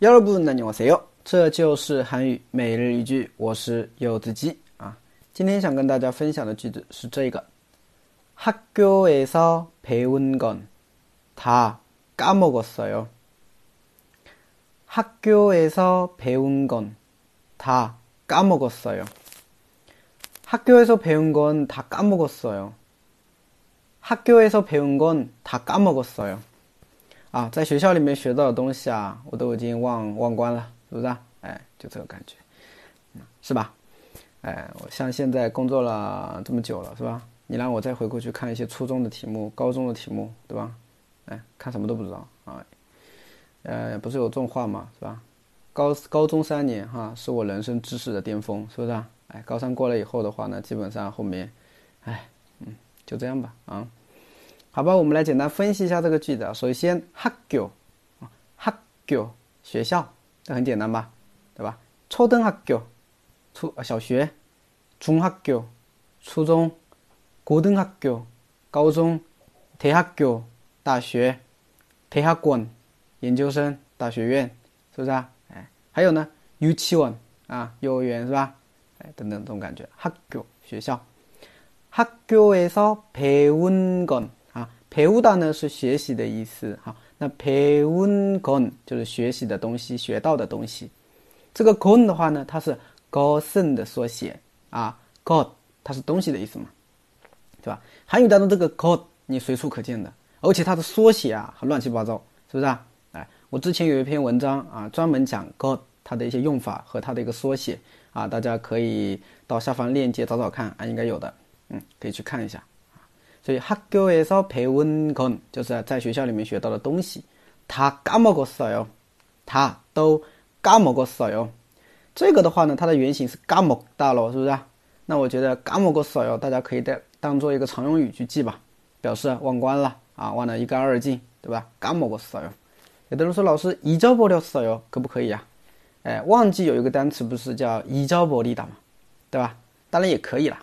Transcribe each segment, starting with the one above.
여러분 안녕하세요. 这就是韩语每日一句，我是柚子鸡啊。今天想跟大家分享的句子是这个：학교에서배운건다까먹었어요。 학교에서배운건다까먹었어요 학교에서배운건다까먹었어요 학교에서배운건다까먹었어요 啊，在学校里面学到的东西啊，我都已经忘忘光了，是不是？哎，就这个感觉，是吧？哎，我像现在工作了这么久了，是吧？你让我再回过去看一些初中的题目、高中的题目，对吧？哎，看什么都不知道啊。呃，不是有这种话嘛，是吧？高高中三年哈，是我人生知识的巅峰，是不是？哎，高三过了以后的话呢，基本上后面，哎，嗯，就这样吧，啊。好吧，我们来简单分析一下这个句子。首先，학교啊，학교学校，这很简单吧，对吧？초등학 교， 初小学，중학 교， 初中，고등학 교， 高中，대학 교， 大学，대학원研究生，大学院，是不是啊？哎，还有呢，유치원啊，幼儿园是吧？哎，等等这种感觉，학교学校，학교에서배운 건。 培乌达呢是学习的意思，好，那培温건就是学习的东西，学到的东西。这个건的话呢，它是것 n 的缩写啊，것它是东西的意思嘛，对吧？韩语当中这个것你随处可见的，而且它的缩写啊，乱七八糟，是不是啊？哎，我之前有一篇文章啊，专门讲것它的一些用法和它的一个缩写啊，大家可以到下方链接找找看啊，应该有的，嗯，可以去看一下。 所以학교에서배운 건， 就是在学校里面学到的东西。다까먹었어 요， 他都까먹었어 요。 这个的话呢，它的原型是까먹大了，是不是？那我觉得까먹었어 요， 大家可以当当做一个常用语去记吧，表示忘光了啊，忘得一干二净，对吧？까먹었어 요。 有的人说老师잊어버렸어 요， 可不可以呀？哎，忘记有一个单词不是叫잊어버리다嘛，对吧？当然也可以啦。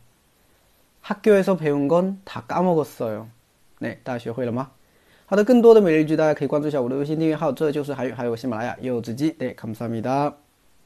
학교에서배운건다까먹었어 요。 哎，大家学会了吗？好的，更多的每日一句，大家可以关注一下我的微信订阅号，这就是韩语，还有喜马拉雅柚子鸡。哎，감사합니다